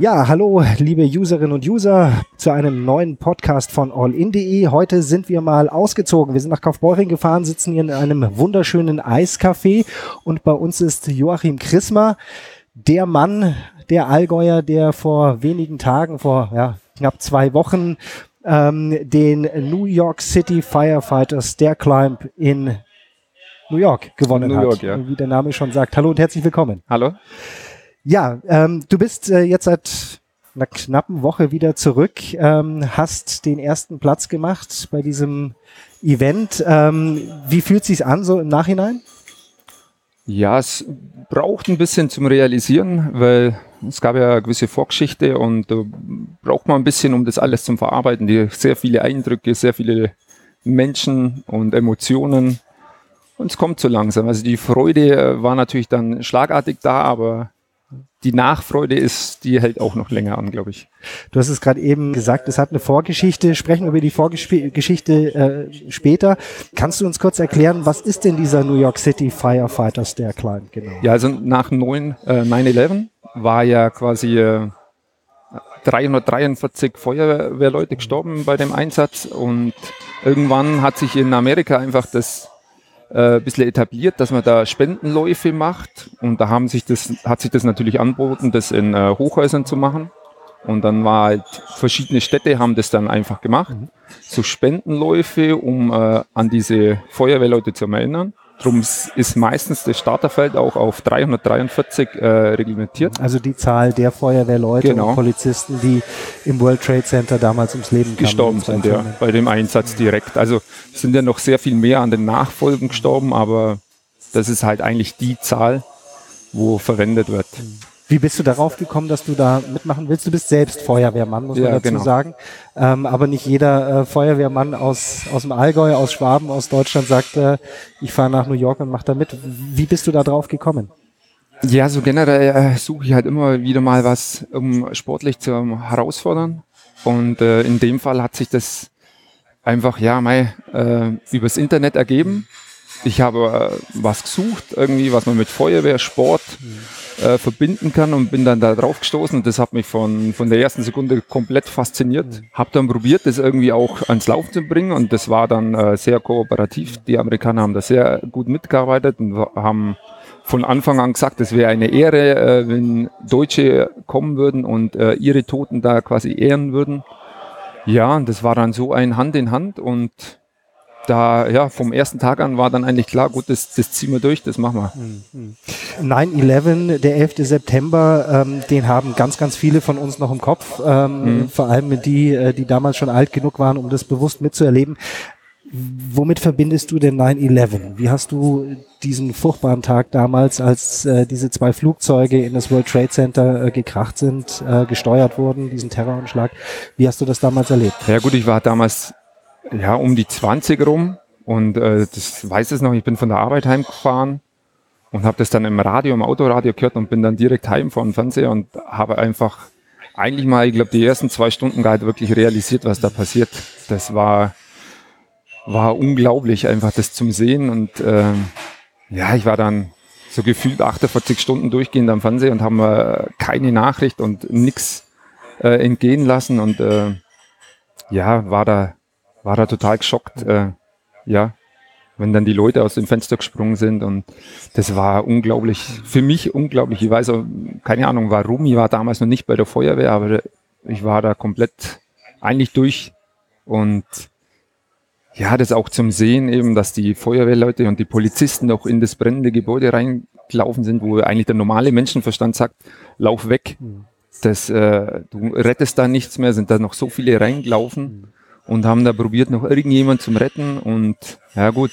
Ja, hallo, liebe Userinnen und User, zu einem neuen Podcast von allin.de. Heute sind wir mal ausgezogen. Wir sind nach Kaufbeuring gefahren, sitzen hier in einem wunderschönen Eiscafé und bei uns ist Joachim Chrismer, der Mann, der Allgäuer, der vor wenigen Tagen, vor ja, knapp zwei Wochen, ähm, den New York City Firefighters Stair Climb in New York gewonnen New York, hat. ja. Wie der Name schon sagt. Hallo und herzlich willkommen. Hallo? Ja, ähm, du bist äh, jetzt seit einer knappen Woche wieder zurück, ähm, hast den ersten Platz gemacht bei diesem Event. Ähm, wie fühlt sich's an so im Nachhinein? Ja, es braucht ein bisschen zum Realisieren, weil es gab ja eine gewisse Vorgeschichte und da braucht man ein bisschen, um das alles zum Verarbeiten. Die sehr viele Eindrücke, sehr viele Menschen und Emotionen. Und es kommt so langsam. Also die Freude äh, war natürlich dann schlagartig da, aber die Nachfreude ist, die hält auch noch länger an, glaube ich. Du hast es gerade eben gesagt, es hat eine Vorgeschichte. Sprechen wir über die Vorgeschichte äh, später. Kannst du uns kurz erklären, was ist denn dieser New York City Firefighters Stair Climb genau? Ja, also nach 9, äh, 9-11 war ja quasi äh, 343 Feuerwehrleute gestorben bei dem Einsatz und irgendwann hat sich in Amerika einfach das äh, ein bisschen etabliert, dass man da Spendenläufe macht und da haben sich das, hat sich das natürlich angeboten, das in äh, Hochhäusern zu machen. Und dann war halt, verschiedene Städte haben das dann einfach gemacht. So Spendenläufe, um äh, an diese Feuerwehrleute zu erinnern. Drum ist meistens das Starterfeld auch auf 343 äh, reglementiert. Also die Zahl der Feuerwehrleute Genau. und Polizisten, die im World Trade Center damals ums Leben gestorben sind, ja, bei dem Einsatz direkt. Also sind ja noch sehr viel mehr an den Nachfolgen gestorben, aber das ist halt eigentlich die Zahl, wo verwendet wird. Wie bist du darauf gekommen, dass du da mitmachen willst? Du bist selbst Feuerwehrmann, muss man Ja, dazu genau. sagen. Ähm, aber nicht jeder äh, Feuerwehrmann aus, aus dem Allgäu, aus Schwaben, aus Deutschland sagt, äh, ich fahre nach New York und mach da mit. Wie bist du da drauf gekommen? Ja, so generell äh, suche ich halt immer wieder mal was, um sportlich zu herausfordern. Und äh, in dem Fall hat sich das einfach, ja, mei, äh, übers Internet ergeben. Ich habe äh, was gesucht, irgendwie, was man mit Feuerwehr, Sport äh, verbinden kann und bin dann da drauf gestoßen und das hat mich von, von der ersten Sekunde komplett fasziniert. Hab dann probiert, das irgendwie auch ans Laufen zu bringen und das war dann äh, sehr kooperativ. Die Amerikaner haben da sehr gut mitgearbeitet und haben von Anfang an gesagt, es wäre eine Ehre, äh, wenn Deutsche kommen würden und äh, ihre Toten da quasi ehren würden. Ja, und das war dann so ein Hand in Hand und da, ja, vom ersten Tag an war dann eigentlich klar, gut, das, das ziehen wir durch, das machen wir. 9-11, der 11. September, ähm, den haben ganz, ganz viele von uns noch im Kopf. Ähm, Vor allem die, äh, die damals schon alt genug waren, um das bewusst mitzuerleben. Womit verbindest du denn 9-11? Wie hast du diesen furchtbaren Tag damals, als äh, diese zwei Flugzeuge in das World Trade Center äh, gekracht sind, äh, gesteuert wurden, diesen Terroranschlag, wie hast du das damals erlebt? Ja gut, ich war damals ja um die 20 rum und äh, das weiß es noch, ich bin von der Arbeit heimgefahren und habe das dann im Radio, im Autoradio gehört und bin dann direkt heim vor dem Fernseher und habe einfach eigentlich mal, ich glaube, die ersten zwei Stunden nicht wirklich realisiert, was da passiert. Das war, war unglaublich, einfach das zum Sehen und ähm, ja, ich war dann so gefühlt 48 Stunden durchgehend am Fernseher und haben äh, keine Nachricht und nix äh, entgehen lassen und äh, ja, war da, war da total geschockt, äh, ja, wenn dann die Leute aus dem Fenster gesprungen sind und das war unglaublich, für mich unglaublich. Ich weiß auch, keine Ahnung warum, ich war damals noch nicht bei der Feuerwehr, aber ich war da komplett eigentlich durch. Und ja, das auch zum Sehen eben, dass die Feuerwehrleute und die Polizisten auch in das brennende Gebäude reingelaufen sind, wo eigentlich der normale Menschenverstand sagt, lauf weg. Das, äh, du rettest da nichts mehr, sind da noch so viele reingelaufen und haben da probiert, noch irgendjemand zum Retten und ja gut,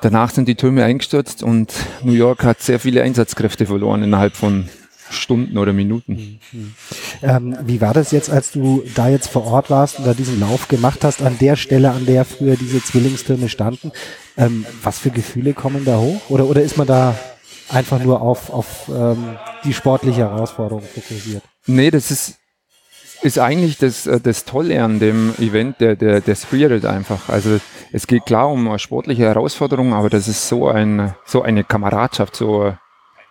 danach sind die Türme eingestürzt und New York hat sehr viele Einsatzkräfte verloren innerhalb von Stunden oder Minuten. Ähm, wie war das jetzt, als du da jetzt vor Ort warst und da diesen Lauf gemacht hast, an der Stelle, an der früher diese Zwillingstürme standen? Ähm, was für Gefühle kommen da hoch? Oder, oder ist man da einfach nur auf, auf ähm, die sportliche Herausforderung fokussiert? Nee, das ist, ist eigentlich das, äh, das Tolle an dem Event, der, der, der Spirit einfach. Also es geht klar um sportliche Herausforderung, aber das ist so ein, so eine Kameradschaft, so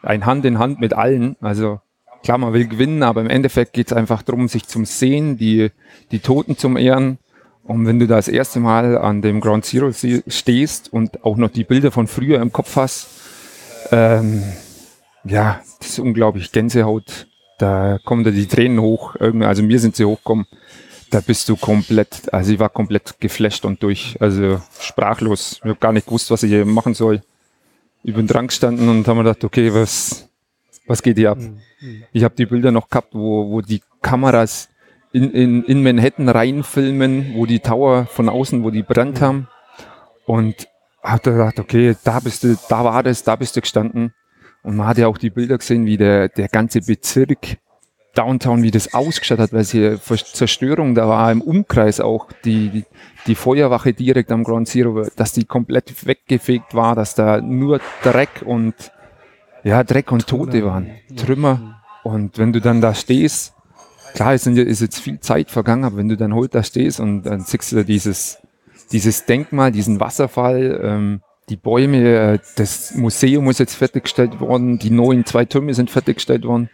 ein Hand in Hand mit allen. Also klar, man will gewinnen, aber im Endeffekt geht es einfach darum, sich zum Sehen, die, die Toten zum Ehren. Und wenn du da das erste Mal an dem Ground Zero stehst und auch noch die Bilder von früher im Kopf hast, ähm, ja, das ist unglaublich Gänsehaut. Da kommen da die Tränen hoch. Also mir sind sie hochgekommen. Da bist du komplett, also ich war komplett geflasht und durch, also sprachlos. Ich habe gar nicht gewusst, was ich hier machen soll. Ich bin dran gestanden und habe mir gedacht, okay, was, was geht hier ab? Mhm. Ich habe die Bilder noch gehabt, wo, wo die Kameras in, in, in Manhattan reinfilmen, wo die Tower von außen, wo die brennt mhm. haben. Und habe gedacht, okay, da bist du, da war das, da bist du gestanden. Und man hat ja auch die Bilder gesehen, wie der, der ganze Bezirk Downtown, wie das ausgestattet hat, weil sie Zerstörung, da war im Umkreis auch die, die, die Feuerwache direkt am Ground Zero, dass die komplett weggefegt war, dass da nur Dreck und ja, Dreck und Tote waren, Trümmer. Und wenn du dann da stehst, klar, es ist jetzt viel Zeit vergangen, aber wenn du dann heute da stehst und dann siehst du dieses, dieses Denkmal, diesen Wasserfall, ähm, die Bäume, äh, das Museum ist jetzt fertiggestellt worden, die neuen zwei Türme sind fertiggestellt worden.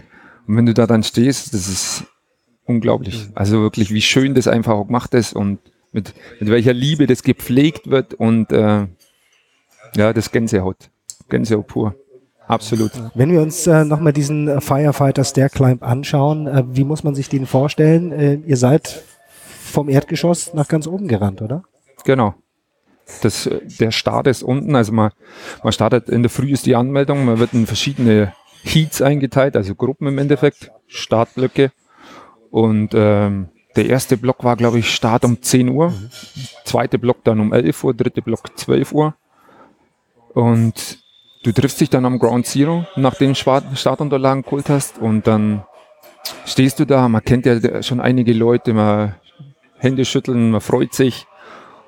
Und wenn du da dann stehst, das ist unglaublich. Also wirklich, wie schön das einfach auch gemacht ist und mit, mit welcher Liebe das gepflegt wird und äh, ja, das Gänsehaut. Gänsehaut pur. Absolut. Wenn wir uns äh, nochmal diesen Firefighter Stair Climb anschauen, äh, wie muss man sich den vorstellen? Äh, ihr seid vom Erdgeschoss nach ganz oben gerannt, oder? Genau. Das, äh, der Start ist unten, also man, man startet in der Früh ist die Anmeldung, man wird in verschiedene Heats eingeteilt, also Gruppen im Endeffekt, Startblöcke. Und ähm, der erste Block war, glaube ich, Start um 10 Uhr, mhm. zweite Block dann um 11 Uhr, dritte Block 12 Uhr. Und du triffst dich dann am Ground Zero, nachdem du Startunterlagen geholt hast. Und dann stehst du da, man kennt ja schon einige Leute, man Hände schütteln, man freut sich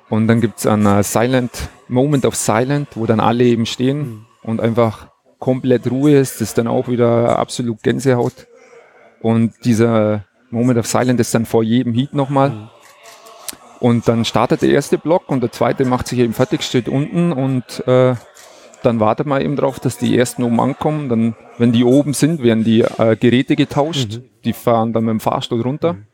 und dann gibt's einen Silent, Moment of Silent, wo dann alle eben stehen mhm. und einfach komplett Ruhe ist, das ist dann auch wieder absolut Gänsehaut und dieser Moment of Silent ist dann vor jedem Heat nochmal. Mhm. Und dann startet der erste Block und der zweite macht sich eben fertig, steht unten und äh, dann wartet man eben drauf, dass die ersten oben ankommen. Dann, wenn die oben sind, werden die äh, Geräte getauscht. Mhm. Die fahren dann mit dem Fahrstuhl runter mhm.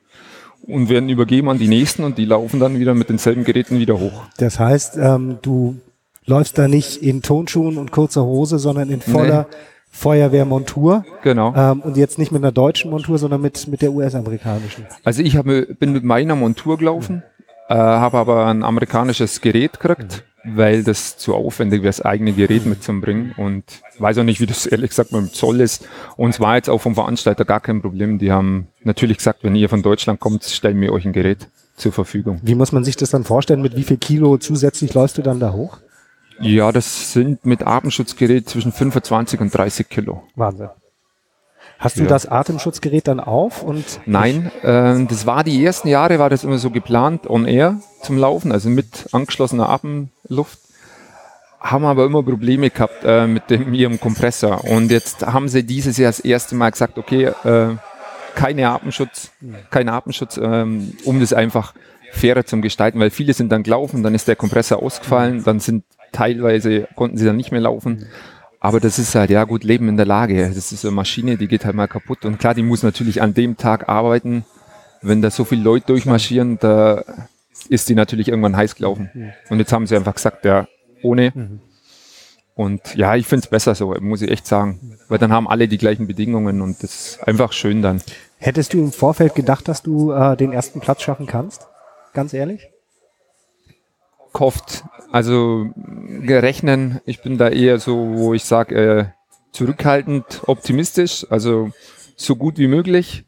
Und werden übergeben an die nächsten und die laufen dann wieder mit denselben Geräten wieder hoch. Das heißt, ähm, du läufst da nicht in Tonschuhen und kurzer Hose, sondern in voller nee. Feuerwehrmontur. Genau. Ähm, und jetzt nicht mit einer deutschen Montur, sondern mit, mit der US-amerikanischen. Also ich hab, bin mit meiner Montur gelaufen, mhm. äh, habe aber ein amerikanisches Gerät gekriegt. Mhm weil das zu aufwendig wäre, das eigene Gerät mitzubringen. Und weiß auch nicht, wie das ehrlich gesagt mit dem Zoll ist. Und es war jetzt auch vom Veranstalter gar kein Problem. Die haben natürlich gesagt, wenn ihr von Deutschland kommt, stellen wir euch ein Gerät zur Verfügung. Wie muss man sich das dann vorstellen? Mit wie viel Kilo zusätzlich läufst du dann da hoch? Ja, das sind mit Atemschutzgerät zwischen 25 und 30 Kilo. Wahnsinn. Hast du ja. das Atemschutzgerät dann auf? Und Nein, äh, das war die ersten Jahre, war das immer so geplant, on air zum Laufen, also mit angeschlossener Atemluft. Haben aber immer Probleme gehabt äh, mit dem ihrem Kompressor. Und jetzt haben sie dieses Jahr das erste Mal gesagt, okay, äh, keine Atemschutz, kein Atemschutz, ähm, um das einfach fairer zu gestalten, weil viele sind dann gelaufen, dann ist der Kompressor ausgefallen, dann sind teilweise konnten sie dann nicht mehr laufen. Aber das ist halt, ja gut, Leben in der Lage. Das ist eine Maschine, die geht halt mal kaputt. Und klar, die muss natürlich an dem Tag arbeiten. Wenn da so viele Leute durchmarschieren, da ist die natürlich irgendwann heiß gelaufen. Und jetzt haben sie einfach gesagt, ja, ohne. Und ja, ich finde es besser so, muss ich echt sagen. Weil dann haben alle die gleichen Bedingungen und das ist einfach schön dann. Hättest du im Vorfeld gedacht, dass du äh, den ersten Platz schaffen kannst? Ganz ehrlich? gehofft. Also gerechnen, ich bin da eher so, wo ich sage, äh, zurückhaltend optimistisch, also so gut wie möglich,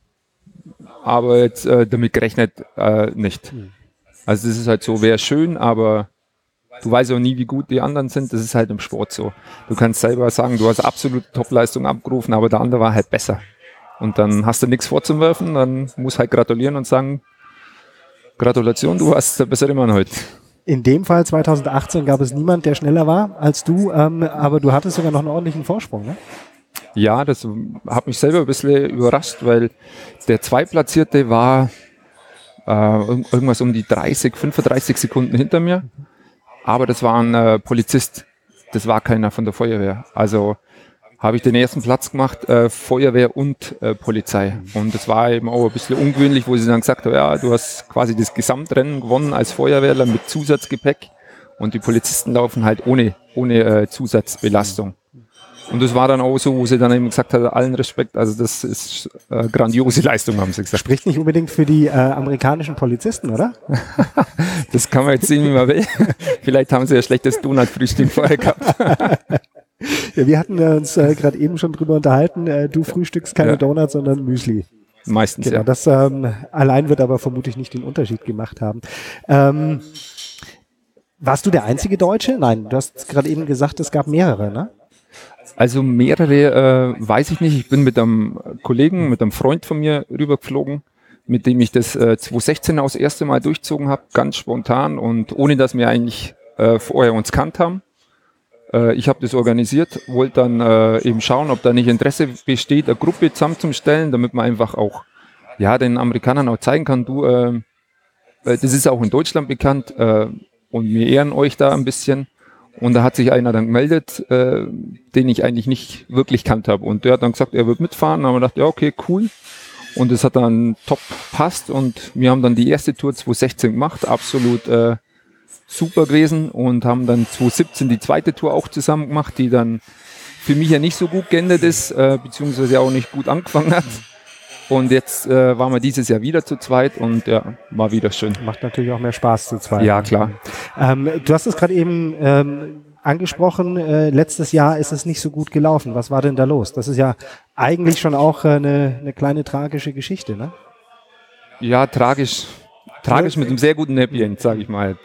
aber jetzt äh, damit gerechnet äh, nicht. Also das ist halt so, wäre schön, aber du weißt auch nie, wie gut die anderen sind. Das ist halt im Sport so. Du kannst selber sagen, du hast absolute Topleistung abgerufen, aber der andere war halt besser. Und dann hast du nichts vorzuwerfen, dann musst halt gratulieren und sagen, Gratulation, du hast der bessere Mann heute. In dem Fall 2018 gab es niemand, der schneller war als du, ähm, aber du hattest sogar noch einen ordentlichen Vorsprung, ne? Ja, das hat mich selber ein bisschen überrascht, weil der Zweitplatzierte war irgendwas um die 30, 35 Sekunden hinter mir. Aber das war ein äh, Polizist. Das war keiner von der Feuerwehr. Also habe ich den ersten Platz gemacht, äh, Feuerwehr und äh, Polizei. Und das war eben auch ein bisschen ungewöhnlich, wo sie dann gesagt haben, ja, du hast quasi das Gesamtrennen gewonnen als Feuerwehrler mit Zusatzgepäck und die Polizisten laufen halt ohne, ohne äh, Zusatzbelastung. Und das war dann auch so, wo sie dann eben gesagt hat, allen Respekt, also das ist äh, grandiose Leistung, haben sie gesagt. Spricht nicht unbedingt für die äh, amerikanischen Polizisten, oder? das kann man jetzt sehen, wie man will. Vielleicht haben sie ja schlechtes Donut-Frühstück vorher gehabt. ja, wir hatten uns äh, gerade eben schon drüber unterhalten, äh, du frühstückst keine ja. Donuts, sondern Müsli. Meistens, genau, ja. Das ähm, allein wird aber vermutlich nicht den Unterschied gemacht haben. Ähm, warst du der einzige Deutsche? Nein, du hast gerade eben gesagt, es gab mehrere, ne? Also mehrere äh, weiß ich nicht. Ich bin mit einem Kollegen, mit einem Freund von mir rübergeflogen, mit dem ich das äh, 2016 aus erste Mal durchzogen habe, ganz spontan und ohne dass wir eigentlich äh, vorher uns kannt haben. Äh, ich habe das organisiert, wollte dann äh, eben schauen, ob da nicht Interesse besteht, eine Gruppe zusammenzustellen, damit man einfach auch ja den Amerikanern auch zeigen kann, du, äh, das ist auch in Deutschland bekannt äh, und wir ehren euch da ein bisschen. Und da hat sich einer dann gemeldet, äh, den ich eigentlich nicht wirklich kannt habe. Und der hat dann gesagt, er wird mitfahren. Da haben wir gedacht, ja, okay, cool. Und es hat dann top passt. Und wir haben dann die erste Tour 2016 gemacht, absolut äh, super gewesen. Und haben dann 2017 die zweite Tour auch zusammen gemacht, die dann für mich ja nicht so gut geendet ist, äh, beziehungsweise auch nicht gut angefangen hat. Und jetzt äh, waren wir dieses Jahr wieder zu zweit und ja, war wieder schön. Macht natürlich auch mehr Spaß zu zweit. Ja, klar. Ähm, du hast es gerade eben ähm, angesprochen, äh, letztes Jahr ist es nicht so gut gelaufen. Was war denn da los? Das ist ja eigentlich schon auch äh, eine, eine kleine tragische Geschichte, ne? Ja, tragisch. Tragisch mit einem sehr guten Happy End, sage ich mal.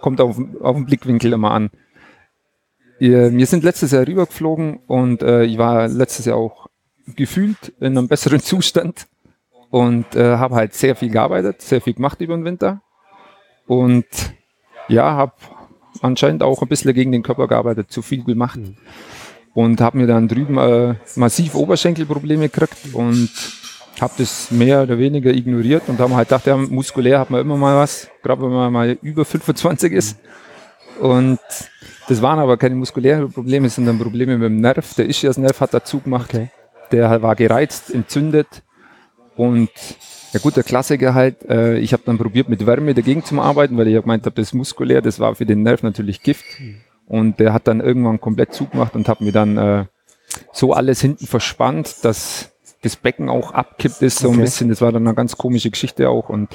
Kommt auf, auf den Blickwinkel immer an. Wir sind letztes Jahr rübergeflogen und äh, ich war letztes Jahr auch gefühlt in einem besseren Zustand und äh, habe halt sehr viel gearbeitet, sehr viel gemacht über den Winter und ja, habe anscheinend auch ein bisschen gegen den Körper gearbeitet, zu viel gemacht und habe mir dann drüben äh, massiv Oberschenkelprobleme gekriegt und habe das mehr oder weniger ignoriert und habe halt gedacht, ja, muskulär hat man immer mal was, gerade wenn man mal über 25 ist. Und das waren aber keine muskulären Probleme, sondern Probleme mit dem Nerv. Der Ischias-Nerv hat dazu gemacht. Okay der war gereizt, entzündet und ja gut, der Klassiker halt, äh, ich habe dann probiert mit Wärme dagegen zu arbeiten, weil ich gemeint habe, das ist muskulär, das war für den Nerv natürlich Gift. Und der hat dann irgendwann komplett zugemacht und hat mir dann äh, so alles hinten verspannt, dass das Becken auch abkippt ist so okay. ein bisschen, das war dann eine ganz komische Geschichte auch. Und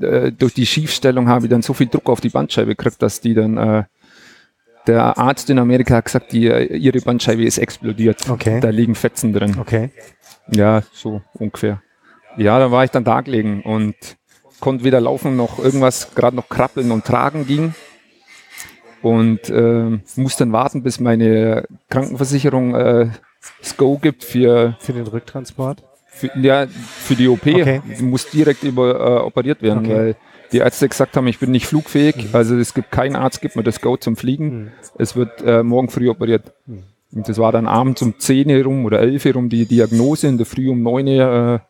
äh, durch die Schiefstellung habe ich dann so viel Druck auf die Bandscheibe gekriegt, dass die dann äh, der Arzt in Amerika hat gesagt, die, ihre Bandscheibe ist explodiert. Okay. Da liegen Fetzen drin. Okay. Ja, so ungefähr. Ja, da war ich dann da gelegen und konnte weder laufen noch irgendwas, gerade noch krabbeln und tragen ging. Und äh, musste dann warten, bis meine Krankenversicherung äh, das Go gibt für, für den Rücktransport. Für, ja, für die OP. Okay. Du musst direkt über, äh, operiert werden, okay. weil die Ärzte gesagt haben, ich bin nicht flugfähig. Mhm. Also es gibt keinen Arzt, gibt mir das Go zum Fliegen. Mhm. Es wird äh, morgen früh operiert. Mhm. Und das war dann abends um 10 Uhr rum oder 11 Uhr rum die Diagnose. In der Früh um 9 Uhr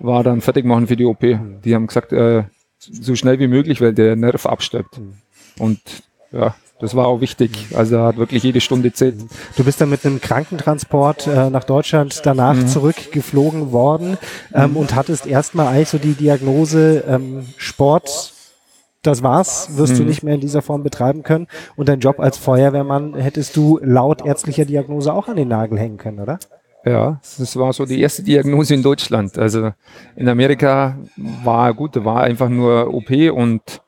äh, war dann fertig machen für die OP. Mhm. Die haben gesagt, äh, so schnell wie möglich, weil der Nerv abstirbt. Mhm. Und ja, das war auch wichtig. Also er hat wirklich jede Stunde zählt. Du bist dann mit einem Krankentransport äh, nach Deutschland danach mhm. zurückgeflogen worden ähm, mhm. und hattest erstmal eigentlich so die Diagnose ähm, Sport. Das war's, wirst mhm. du nicht mehr in dieser Form betreiben können. Und dein Job als Feuerwehrmann hättest du laut ärztlicher Diagnose auch an den Nagel hängen können, oder? Ja, das war so die erste Diagnose in Deutschland. Also in Amerika war gut, war einfach nur OP und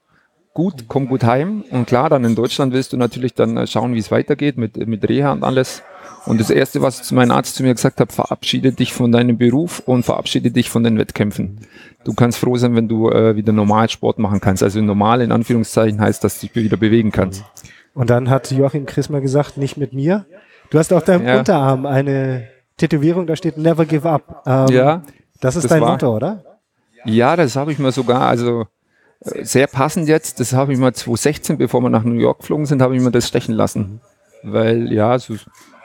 gut, komm gut heim. Und klar, dann in Deutschland willst du natürlich dann äh, schauen, wie es weitergeht mit, mit Reha und alles. Und das Erste, was mein Arzt zu mir gesagt hat, verabschiede dich von deinem Beruf und verabschiede dich von den Wettkämpfen. Du kannst froh sein, wenn du äh, wieder normal Sport machen kannst. Also normal in Anführungszeichen heißt, dass du dich wieder bewegen kannst. Und dann hat Joachim Chrismer gesagt, nicht mit mir. Du hast auf deinem ja. Unterarm eine Tätowierung, da steht Never Give Up. Ähm, ja. Das ist das dein war, Motto, oder? Ja, das habe ich mir sogar, also sehr passend jetzt, das habe ich mal 2016, bevor wir nach New York geflogen sind, habe ich mir das stechen lassen. Weil ja, so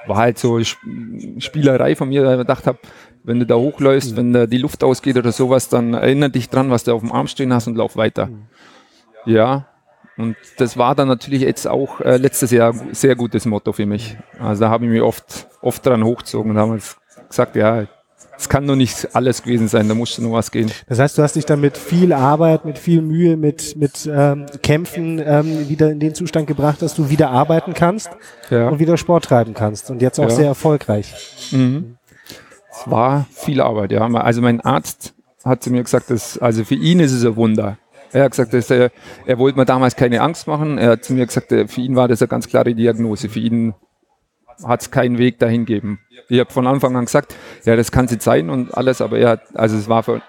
war halt so Spielerei von mir, da ich gedacht habe, wenn du da hochläufst, mhm. wenn da die Luft ausgeht oder sowas, dann erinnere dich dran, was du auf dem Arm stehen hast und lauf weiter. Mhm. Ja, und das war dann natürlich jetzt auch äh, letztes Jahr sehr gutes Motto für mich. Also da habe ich mir oft oft dran hochgezogen und haben gesagt, ja, es kann nur nicht alles gewesen sein, da musste nur was gehen. Das heißt, du hast dich dann mit viel Arbeit, mit viel Mühe, mit, mit ähm, Kämpfen ähm, wieder in den Zustand gebracht, dass du wieder arbeiten kannst ja. und wieder Sport treiben kannst und jetzt auch ja. sehr erfolgreich. Mhm. Es war viel Arbeit, ja. Also mein Arzt hat zu mir gesagt, dass, also für ihn ist es ein Wunder. Er hat gesagt, er, er wollte mir damals keine Angst machen. Er hat zu mir gesagt, für ihn war das eine ganz klare Diagnose. Für ihn hat es keinen Weg dahin gegeben. Ich habe von Anfang an gesagt, ja, das kann sie sein und alles, aber er hat, also es war für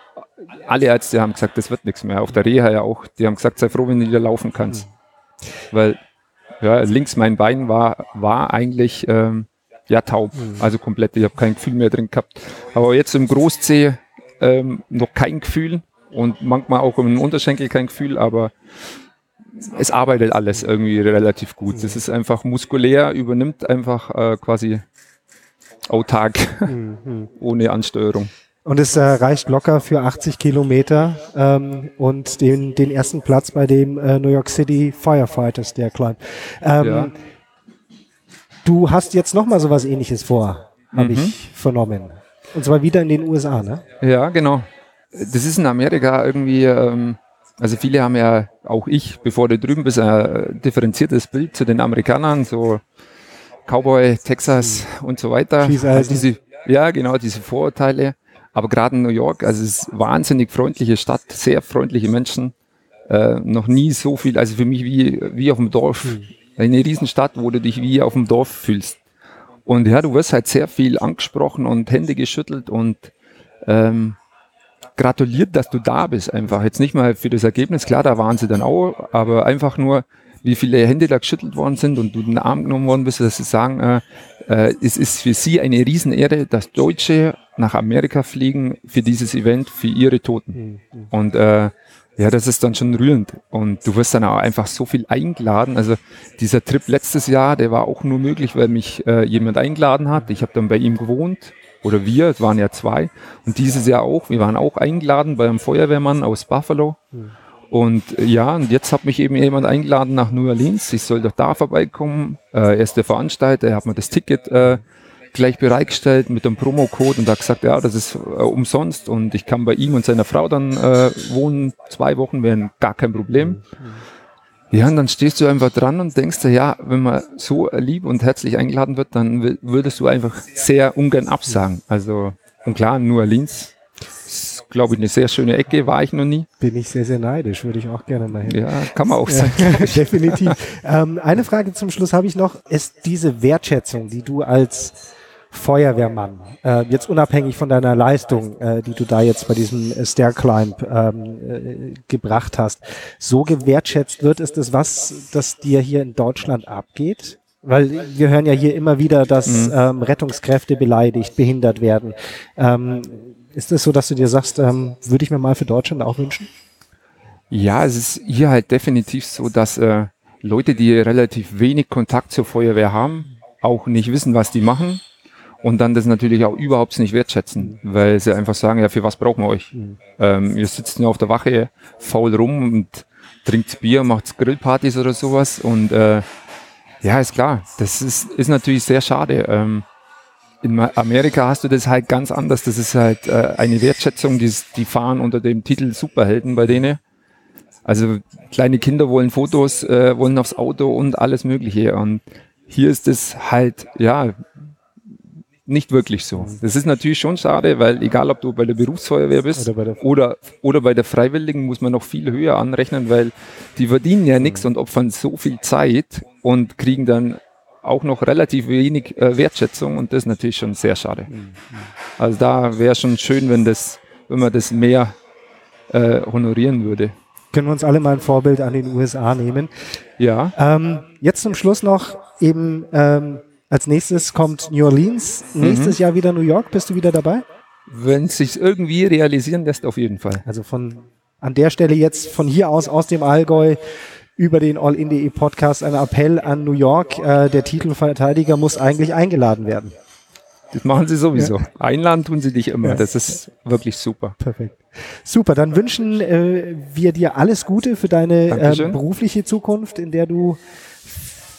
alle Ärzte haben gesagt, das wird nichts mehr. Auf der Reha ja auch. Die haben gesagt, sei froh, wenn du wieder laufen kannst. Weil ja, links mein Bein war, war eigentlich ähm, ja taub, also komplett. Ich habe kein Gefühl mehr drin gehabt. Aber jetzt im Großzeh ähm, noch kein Gefühl und manchmal auch im Unterschenkel kein Gefühl, aber es arbeitet alles irgendwie relativ gut. Es ist einfach muskulär, übernimmt einfach äh, quasi autark, mhm. ohne Ansteuerung. Und es äh, reicht locker für 80 Kilometer ähm, und den, den ersten Platz bei dem äh, New York City Firefighters, der Climb. Ähm, ja. Du hast jetzt nochmal sowas ähnliches vor, habe mhm. ich vernommen. Und zwar wieder in den USA, ne? Ja, genau. Das ist in Amerika irgendwie, ähm, also viele haben ja, auch ich, bevor du drüben bist, ein differenziertes Bild zu den Amerikanern, so Cowboy, Texas und so weiter. Also diese, ja, genau, diese Vorurteile. Aber gerade in New York, also es ist wahnsinnig freundliche Stadt, sehr freundliche Menschen. Äh, noch nie so viel, also für mich wie, wie auf dem Dorf. Mhm. Eine Riesenstadt, wo du dich wie auf dem Dorf fühlst. Und ja, du wirst halt sehr viel angesprochen und Hände geschüttelt und ähm, gratuliert, dass du da bist einfach. Jetzt nicht mal für das Ergebnis, klar, da waren sie dann auch, aber einfach nur, wie viele Hände da geschüttelt worden sind und du den Arm genommen worden bist, dass sie sagen, äh, äh, es ist für sie eine Riesenehre, dass Deutsche nach Amerika fliegen für dieses Event, für ihre Toten. Mhm. Und äh, ja, das ist dann schon rührend. Und du wirst dann auch einfach so viel eingeladen. Also dieser Trip letztes Jahr, der war auch nur möglich, weil mich äh, jemand eingeladen hat. Ich habe dann bei ihm gewohnt. Oder wir, es waren ja zwei. Und dieses Jahr auch. Wir waren auch eingeladen bei einem Feuerwehrmann aus Buffalo. Und ja, und jetzt hat mich eben jemand eingeladen nach New Orleans. Ich soll doch da vorbeikommen. Äh, er ist der Veranstalter, er hat mir das Ticket äh, gleich bereitgestellt mit dem Promocode und hat gesagt, ja, das ist äh, umsonst und ich kann bei ihm und seiner Frau dann äh, wohnen. Zwei Wochen wären gar kein Problem. Ja, und dann stehst du einfach dran und denkst dir, ja, wenn man so lieb und herzlich eingeladen wird, dann würdest du einfach sehr ungern absagen. Also, und klar, New Orleans ist, glaube ich, eine sehr schöne Ecke, war ich noch nie. Bin ich sehr, sehr neidisch, würde ich auch gerne mal hin. Ja, kann man auch sagen. Definitiv. ähm, eine Frage zum Schluss habe ich noch. Ist diese Wertschätzung, die du als Feuerwehrmann, äh, jetzt unabhängig von deiner Leistung, äh, die du da jetzt bei diesem Stair Climb ähm, äh, gebracht hast, so gewertschätzt wird, ist das was, das dir hier in Deutschland abgeht? Weil wir hören ja hier immer wieder, dass mhm. ähm, Rettungskräfte beleidigt, behindert werden. Ähm, ist es das so, dass du dir sagst, ähm, würde ich mir mal für Deutschland auch wünschen? Ja, es ist hier halt definitiv so, dass äh, Leute, die relativ wenig Kontakt zur Feuerwehr haben, auch nicht wissen, was die machen und dann das natürlich auch überhaupt nicht wertschätzen, weil sie einfach sagen, ja, für was brauchen wir euch? Mhm. Ähm, ihr sitzt nur auf der Wache faul rum und trinkt Bier, macht Grillpartys oder sowas und äh, ja, ist klar, das ist, ist natürlich sehr schade. Ähm, in Amerika hast du das halt ganz anders. Das ist halt äh, eine Wertschätzung, die, die fahren unter dem Titel Superhelden bei denen. Also kleine Kinder wollen Fotos, äh, wollen aufs Auto und alles Mögliche. Und hier ist es halt, ja, nicht wirklich so. Das ist natürlich schon schade, weil egal ob du bei der Berufsfeuerwehr bist oder bei der, oder, oder bei der Freiwilligen, muss man noch viel höher anrechnen, weil die verdienen ja nichts und opfern so viel Zeit und kriegen dann auch noch relativ wenig äh, Wertschätzung und das ist natürlich schon sehr schade. Also da wäre schon schön, wenn das, wenn man das mehr äh, honorieren würde. Können wir uns alle mal ein Vorbild an den USA nehmen? Ja. Ähm, jetzt zum Schluss noch eben ähm, als nächstes kommt New Orleans. Nächstes mhm. Jahr wieder New York. Bist du wieder dabei? Wenn es sich irgendwie realisieren lässt, auf jeden Fall. Also von an der Stelle jetzt von hier aus, aus dem Allgäu, über den All-In.de Podcast ein Appell an New York. Äh, der Titelverteidiger muss eigentlich eingeladen werden. Das machen sie sowieso. Ja. Einladen tun sie dich immer. Ja. Das ist wirklich super. Perfekt. Super, dann wünschen äh, wir dir alles Gute für deine äh, berufliche Zukunft, in der du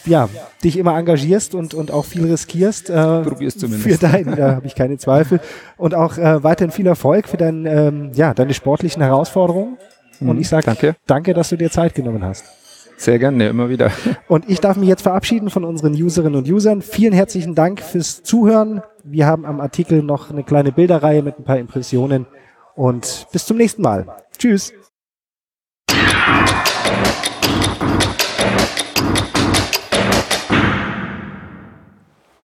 ja, dich immer engagierst und, und auch viel riskierst. Äh, Probier's zumindest. Für deinen, da habe ich keine Zweifel. Und auch äh, weiterhin viel Erfolg für dein, ähm, ja, deine sportlichen Herausforderungen. Und mhm, ich sage danke. danke, dass du dir Zeit genommen hast. Sehr gerne, immer wieder. Und ich darf mich jetzt verabschieden von unseren Userinnen und Usern. Vielen herzlichen Dank fürs Zuhören. Wir haben am Artikel noch eine kleine Bilderreihe mit ein paar Impressionen. Und bis zum nächsten Mal. Tschüss.